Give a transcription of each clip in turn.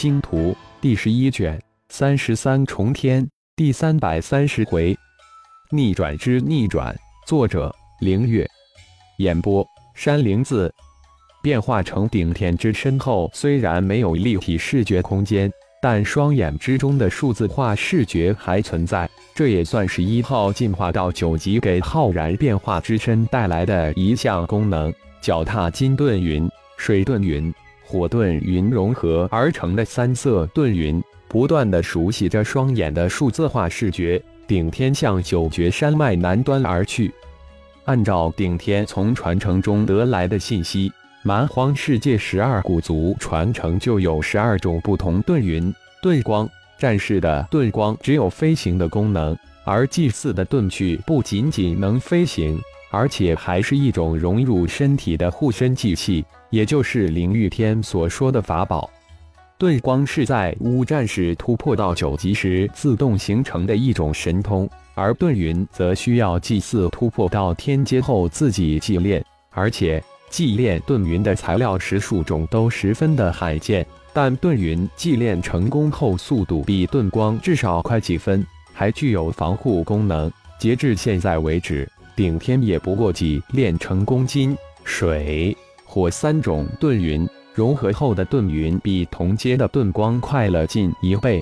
星图》第十一卷三十三重天第三百三十回，逆转之逆转。作者：凌月。演播：山灵子。变化成顶天之身后，虽然没有立体视觉空间，但双眼之中的数字化视觉还存在。这也算是一号进化到九级给浩然变化之身带来的一项功能。脚踏金盾云、水盾云。火遁云融合而成的三色遁云，不断的熟悉着双眼的数字化视觉。顶天向九绝山脉南端而去。按照顶天从传承中得来的信息，蛮荒世界十二古族传承就有十二种不同遁云、遁光。战士的遁光只有飞行的功能，而祭祀的遁去不仅仅能飞行，而且还是一种融入身体的护身祭器。也就是灵玉天所说的法宝，遁光是在五战士突破到九级时自动形成的一种神通，而遁云则需要祭祀突破到天阶后自己祭炼，而且祭炼遁云的材料十数种都十分的罕见。但遁云祭炼成功后速度比遁光至少快几分，还具有防护功能。截至现在为止，顶天也不过几炼成公斤水。火三种遁云融合后的遁云，比同阶的遁光快了近一倍。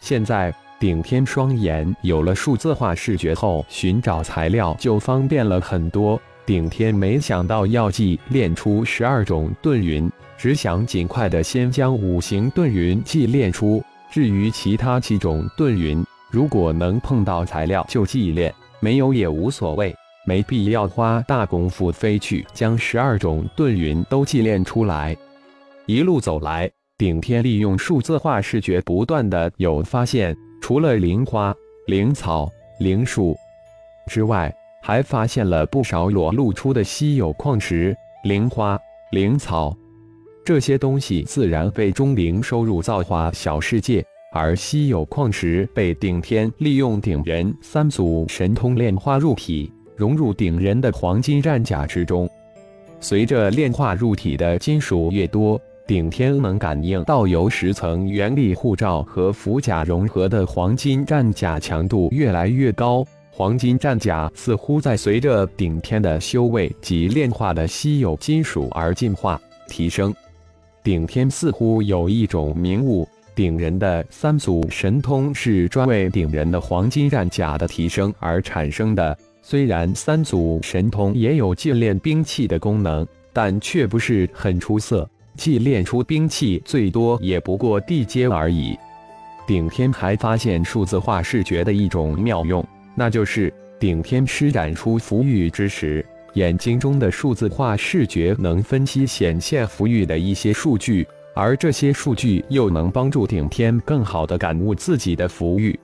现在顶天双眼有了数字化视觉后，寻找材料就方便了很多。顶天没想到要祭炼出十二种遁云，只想尽快的先将五行遁云祭炼出。至于其他七种遁云，如果能碰到材料就祭炼，没有也无所谓。没必要花大功夫飞去将十二种遁云都祭炼出来。一路走来，顶天利用数字化视觉，不断的有发现，除了灵花、灵草、灵树之外，还发现了不少裸露出的稀有矿石、灵花、灵草。这些东西自然被钟灵收入造化小世界，而稀有矿石被顶天利用顶人三组神通炼化入体。融入顶人的黄金战甲之中，随着炼化入体的金属越多，顶天能感应到由十层原力护罩和符甲融合的黄金战甲强度越来越高。黄金战甲似乎在随着顶天的修为及炼化的稀有金属而进化提升。顶天似乎有一种明悟，鼎人的三组神通是专为鼎人的黄金战甲的提升而产生的。虽然三组神通也有祭炼兵器的功能，但却不是很出色。祭炼出兵器最多也不过地阶而已。顶天还发现数字化视觉的一种妙用，那就是顶天施展出符玉之时，眼睛中的数字化视觉能分析显现符玉的一些数据，而这些数据又能帮助顶天更好的感悟自己的福域。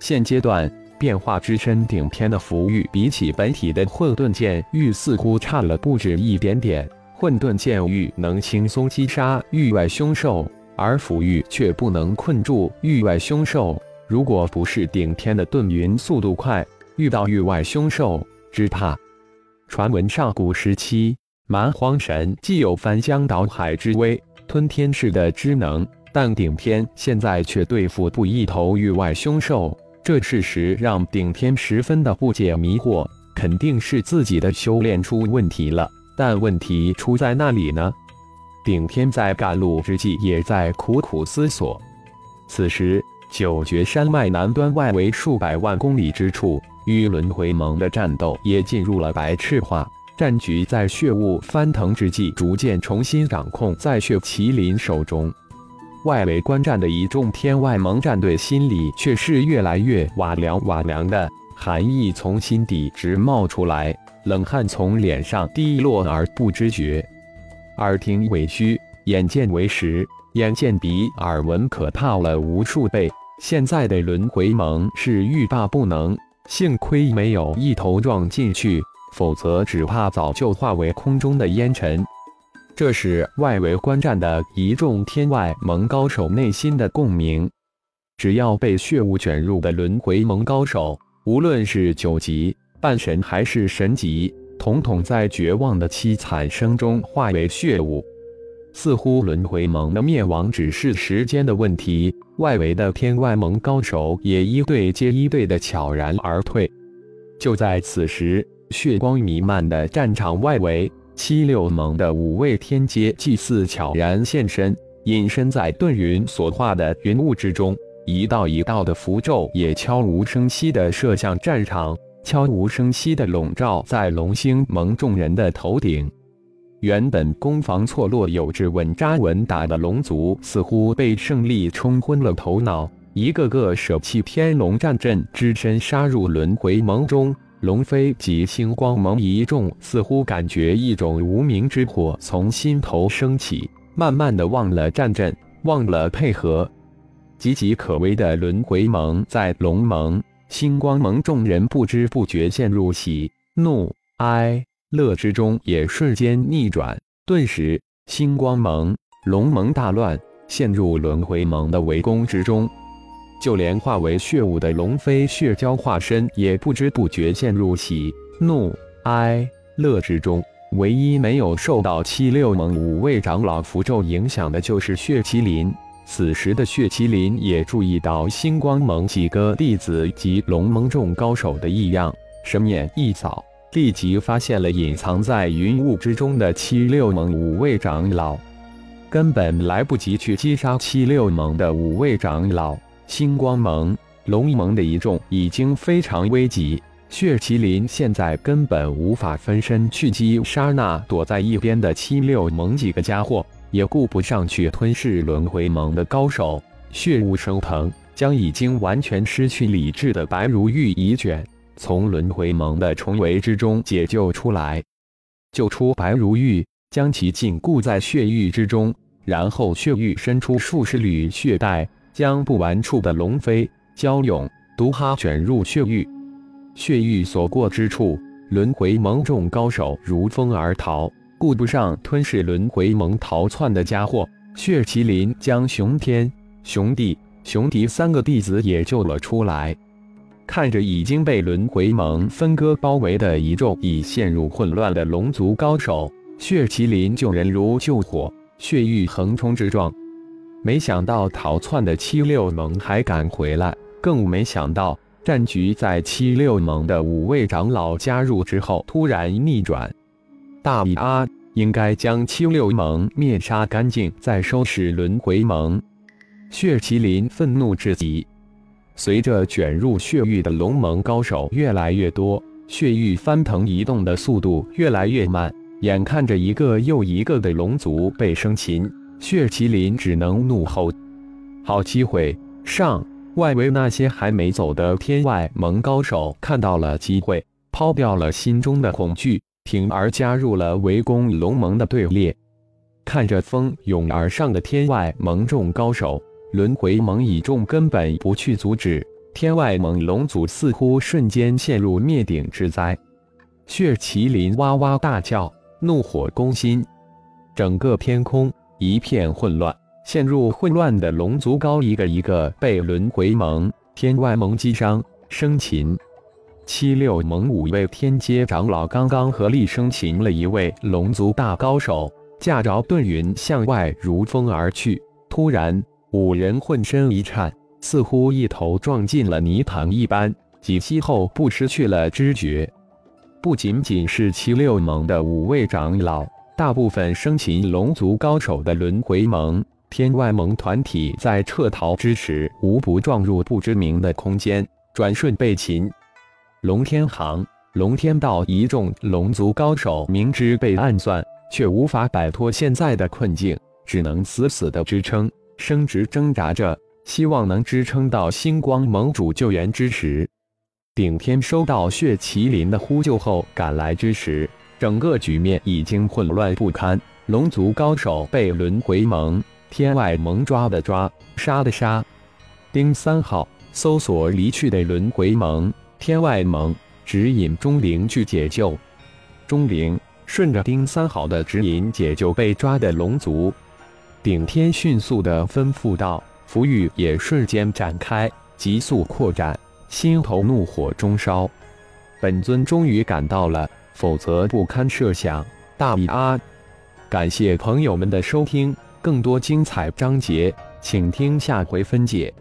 现阶段。变化之身顶天的福域，比起本体的混沌剑玉，似乎差了不止一点点。混沌剑玉能轻松击杀域外凶兽，而福域却不能困住域外凶兽。如果不是顶天的遁云速度快，遇到域外凶兽，只怕……传闻上古时期，蛮荒神既有翻江倒海之威，吞天式的之能，但顶天现在却对付不一头域外凶兽。这事实让顶天十分的不解迷惑，肯定是自己的修炼出问题了。但问题出在那里呢？顶天在赶路之际也在苦苦思索。此时，九绝山脉南端外围数百万公里之处，与轮回盟的战斗也进入了白炽化。战局在血雾翻腾之际，逐渐重新掌控在血麒麟手中。外围观战的一众天外盟战队心里却是越来越瓦凉瓦凉的，寒意从心底直冒出来，冷汗从脸上滴落而不知觉。耳听为虚，眼见为实，眼见比耳闻可怕了无数倍。现在的轮回盟是欲罢不能，幸亏没有一头撞进去，否则只怕早就化为空中的烟尘。这是外围观战的一众天外盟高手内心的共鸣。只要被血雾卷入的轮回盟高手，无论是九级半神还是神级，统统在绝望的凄惨声中化为血雾。似乎轮回盟的灭亡只是时间的问题。外围的天外盟高手也一队接一队的悄然而退。就在此时，血光弥漫的战场外围，七六盟的五位天阶祭祀悄然现身，隐身在遁云所化的云雾之中。一道一道的符咒也悄无声息地射向战场，悄无声息地笼罩在龙星盟众人的头顶。原本攻防错落、有致稳扎稳打的龙族，似乎被胜利冲昏了头脑，一个个舍弃天龙战阵，只身杀入轮回盟中。龙飞及星光盟一众似乎感觉一种无名之火从心头升起，慢慢的忘了战阵，忘了配合。岌岌可危的轮回盟，在龙盟、星光盟众人不知不觉陷入喜怒哀。乐之中也瞬间逆转，顿时星光盟、龙盟大乱，陷入轮回盟的围攻之中。就连化为血雾的龙飞血蛟化身也不知不觉陷入喜怒哀乐之中。唯一没有受到七六盟五位长老符咒影响的，就是血麒麟。此时的血麒麟也注意到星光盟几个弟子及龙盟众高手的异样，神眼一扫。立即发现了隐藏在云雾之中的七六盟五位长老，根本来不及去击杀七六盟的五位长老。星光盟、龙盟的一众已经非常危急，血麒麟现在根本无法分身去击杀那躲在一边的七六盟几个家伙，也顾不上去吞噬轮回盟的高手。血雾升腾，将已经完全失去理智的白如玉一卷。从轮回盟的重围之中解救出来，救出白如玉，将其禁锢在血域之中，然后血域伸出数十缕血带，将不完处的龙飞、蛟勇、毒哈卷入血域。血域所过之处，轮回盟众高手如风而逃，顾不上吞噬轮回盟逃窜的家伙。血麒麟将熊天、熊地、熊迪三个弟子也救了出来。看着已经被轮回盟分割包围的一众已陷入混乱的龙族高手，血麒麟救人如救火，血域横冲直撞。没想到逃窜的七六盟还敢回来，更没想到战局在七六盟的五位长老加入之后突然逆转。大米阿应该将七六盟灭杀干净，再收拾轮回盟。血麒麟愤怒至极。随着卷入血域的龙盟高手越来越多，血域翻腾移动的速度越来越慢，眼看着一个又一个的龙族被生擒，血麒麟只能怒吼：“好机会，上！”外围那些还没走的天外盟高手看到了机会，抛掉了心中的恐惧，挺而加入了围攻龙盟的队列。看着蜂拥而上的天外盟众高手。轮回盟一众根本不去阻止，天外盟龙族似乎瞬间陷入灭顶之灾。血麒麟哇哇大叫，怒火攻心，整个天空一片混乱。陷入混乱的龙族高一个一个被轮回盟、天外盟击伤生擒。七六盟五位天阶长老刚刚合力生擒了一位龙族大高手，驾着遁云向外如风而去。突然。五人浑身一颤，似乎一头撞进了泥潭一般，几息后不失去了知觉。不仅仅是七六盟的五位长老，大部分生擒龙族高手的轮回盟、天外盟团体在撤逃之时，无不撞入不知名的空间，转瞬被擒。龙天行、龙天道一众龙族高手明知被暗算，却无法摆脱现在的困境，只能死死的支撑。生殖挣扎着，希望能支撑到星光盟主救援之时。顶天收到血麒麟的呼救后赶来之时，整个局面已经混乱不堪。龙族高手被轮回盟、天外盟抓的抓，杀的杀。丁三号搜索离去的轮回盟、天外盟，指引钟灵去解救。钟灵顺着丁三号的指引解救被抓的龙族。顶天迅速的吩咐道：“符玉也瞬间展开，急速扩展，心头怒火中烧。本尊终于赶到了，否则不堪设想。”大米啊感谢朋友们的收听，更多精彩章节，请听下回分解。